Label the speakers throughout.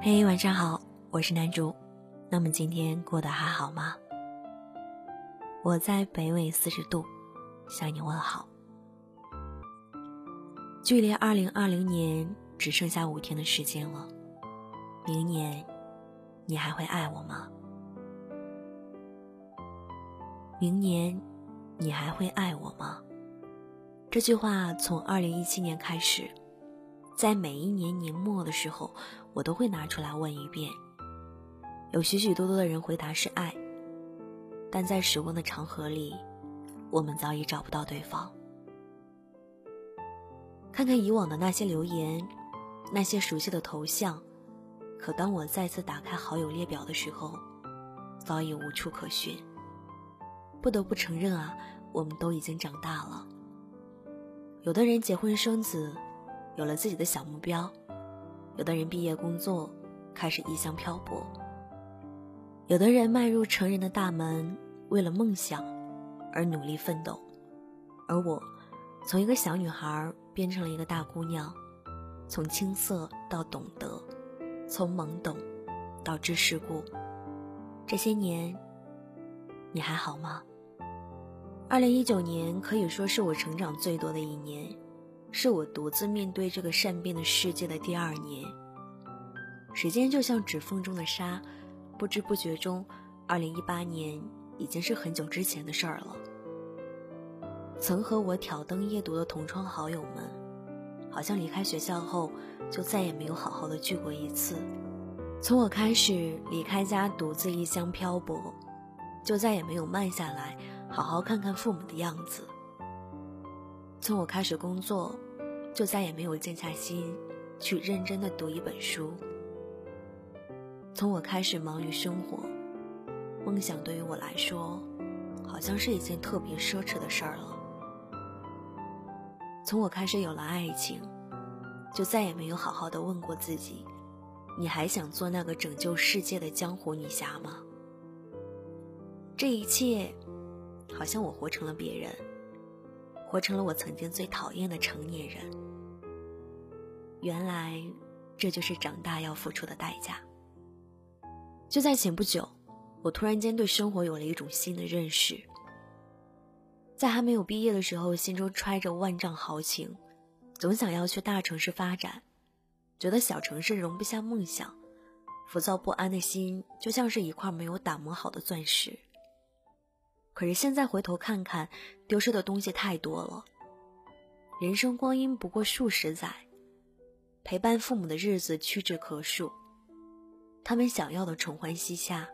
Speaker 1: 嘿，晚上好，我是男主。那么今天过得还好吗？我在北纬四十度向你问好。距离二零二零年只剩下五天的时间了，明年你还会爱我吗？明年你还会爱我吗？这句话从二零一七年开始。在每一年年末的时候，我都会拿出来问一遍。有许许多多的人回答是爱，但在时光的长河里，我们早已找不到对方。看看以往的那些留言，那些熟悉的头像，可当我再次打开好友列表的时候，早已无处可寻。不得不承认啊，我们都已经长大了。有的人结婚生子。有了自己的小目标，有的人毕业工作，开始异乡漂泊；有的人迈入成人的大门，为了梦想而努力奋斗。而我，从一个小女孩变成了一个大姑娘，从青涩到懂得，从懵懂到知世故。这些年，你还好吗？二零一九年可以说是我成长最多的一年。是我独自面对这个善变的世界的第二年。时间就像指缝中的沙，不知不觉中，二零一八年已经是很久之前的事儿了。曾和我挑灯夜读的同窗好友们，好像离开学校后就再也没有好好的聚过一次。从我开始离开家独自异乡漂泊，就再也没有慢下来好好看看父母的样子。从我开始工作，就再也没有静下心去认真的读一本书。从我开始忙于生活，梦想对于我来说，好像是一件特别奢侈的事儿了。从我开始有了爱情，就再也没有好好的问过自己：你还想做那个拯救世界的江湖女侠吗？这一切，好像我活成了别人。活成了我曾经最讨厌的成年人。原来，这就是长大要付出的代价。就在前不久，我突然间对生活有了一种新的认识。在还没有毕业的时候，心中揣着万丈豪情，总想要去大城市发展，觉得小城市容不下梦想，浮躁不安的心就像是一块没有打磨好的钻石。可是现在回头看看，丢失的东西太多了。人生光阴不过数十载，陪伴父母的日子屈指可数，他们想要的承欢膝下，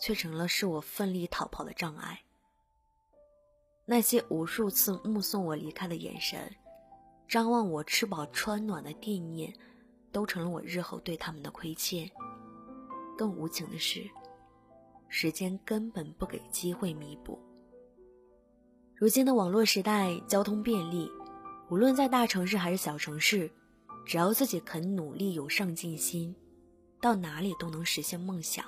Speaker 1: 却成了是我奋力逃跑的障碍。那些无数次目送我离开的眼神，张望我吃饱穿暖的惦念，都成了我日后对他们的亏欠。更无情的是。时间根本不给机会弥补。如今的网络时代，交通便利，无论在大城市还是小城市，只要自己肯努力、有上进心，到哪里都能实现梦想。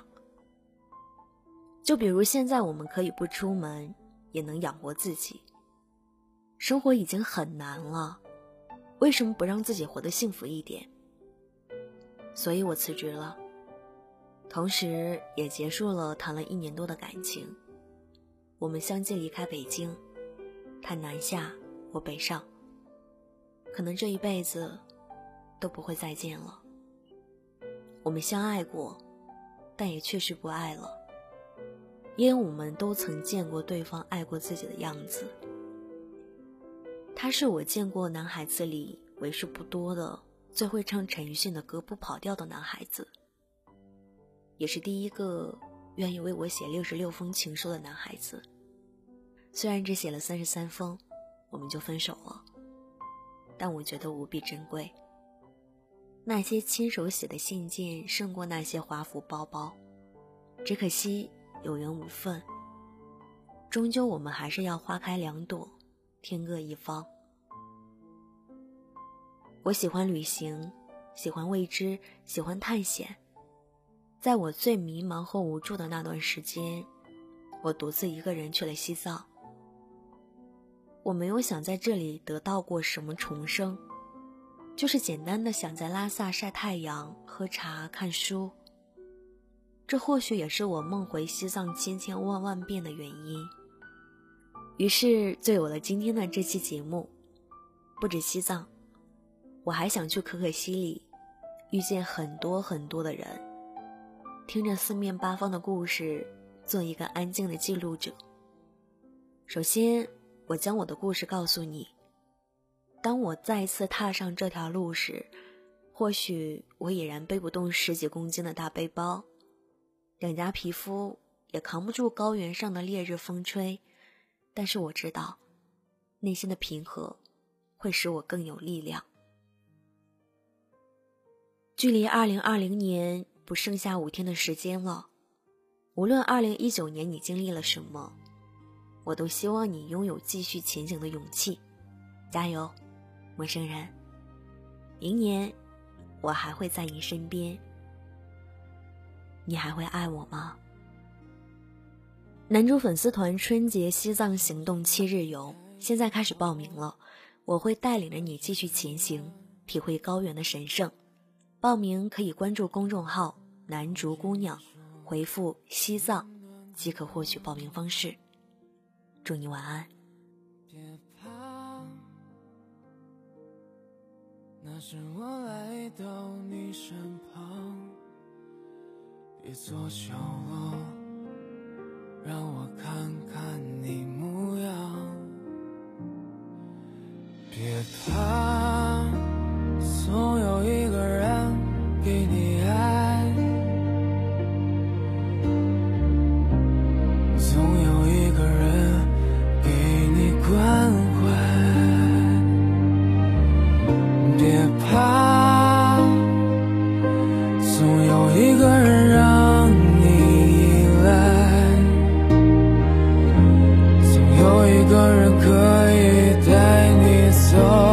Speaker 1: 就比如现在，我们可以不出门，也能养活自己。生活已经很难了，为什么不让自己活得幸福一点？所以我辞职了。同时也结束了谈了一年多的感情，我们相继离开北京，他南下，我北上。可能这一辈子都不会再见了。我们相爱过，但也确实不爱了，因为我们都曾见过对方爱过自己的样子。他是我见过男孩子里为数不多的最会唱陈奕迅的歌不跑调的男孩子。也是第一个愿意为我写六十六封情书的男孩子。虽然只写了三十三封，我们就分手了，但我觉得无比珍贵。那些亲手写的信件胜过那些华服包包，只可惜有缘无分。终究我们还是要花开两朵，天各一方。我喜欢旅行，喜欢未知，喜欢探险。在我最迷茫和无助的那段时间，我独自一个人去了西藏。
Speaker 2: 我没有想在这里得到过什么重生，就是简单的想在拉萨晒太阳、喝茶、看书。这或许也是我梦回西藏千千万万遍的原因。于是就有了今天的这期节目。不止西藏，我还想去可可西里，遇见很多很多的人，听着四面八方的故事，做一个安静的记录者。首先，我将我的故事告诉你。当我再次踏上这条路时，或许我已然背不动十几公斤的大背包，两颊皮肤也扛不住高原上的烈日风吹，但是我知道，内心的平和。会使我更有力量。距离二零二零年不剩下五天的时间了，无论二零一九年你经历了什么，我都希望你拥有继续前行的勇气。加油，陌生人！明年我还会在你身边，你还会爱我吗？男主粉丝团春节西藏行动七日游现在开始报名了。我会带领着你继续前行，体会高原的神圣。报名可以关注公众号“南竹姑娘”，回复“西藏”即可获取报名方式。祝你晚安。别怕，那是我来到你身旁。别做角落，让我一个人可以带你。走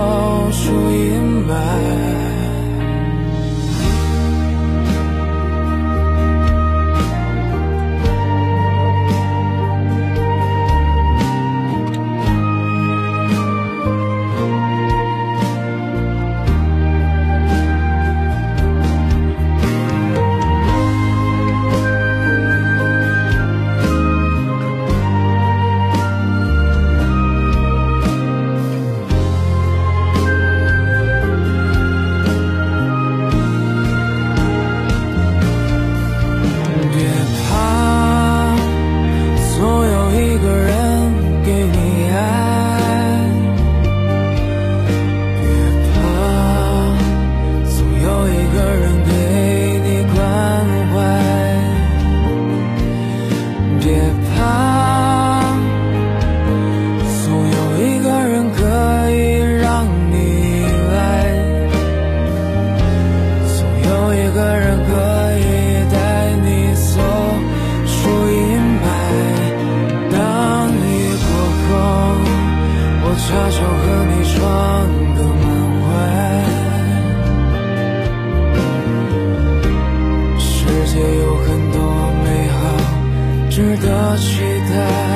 Speaker 2: 恰巧和你撞个满怀，世界有很多美好，值得期待。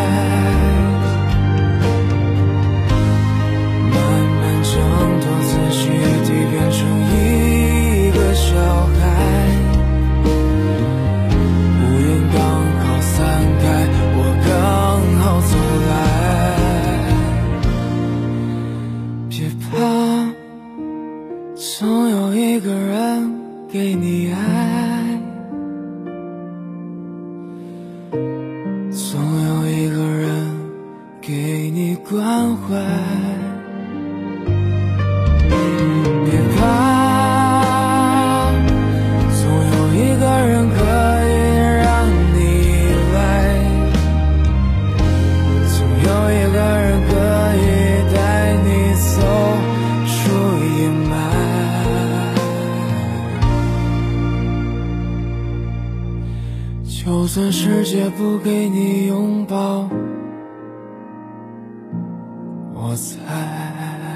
Speaker 2: 爱不给你拥抱，我在。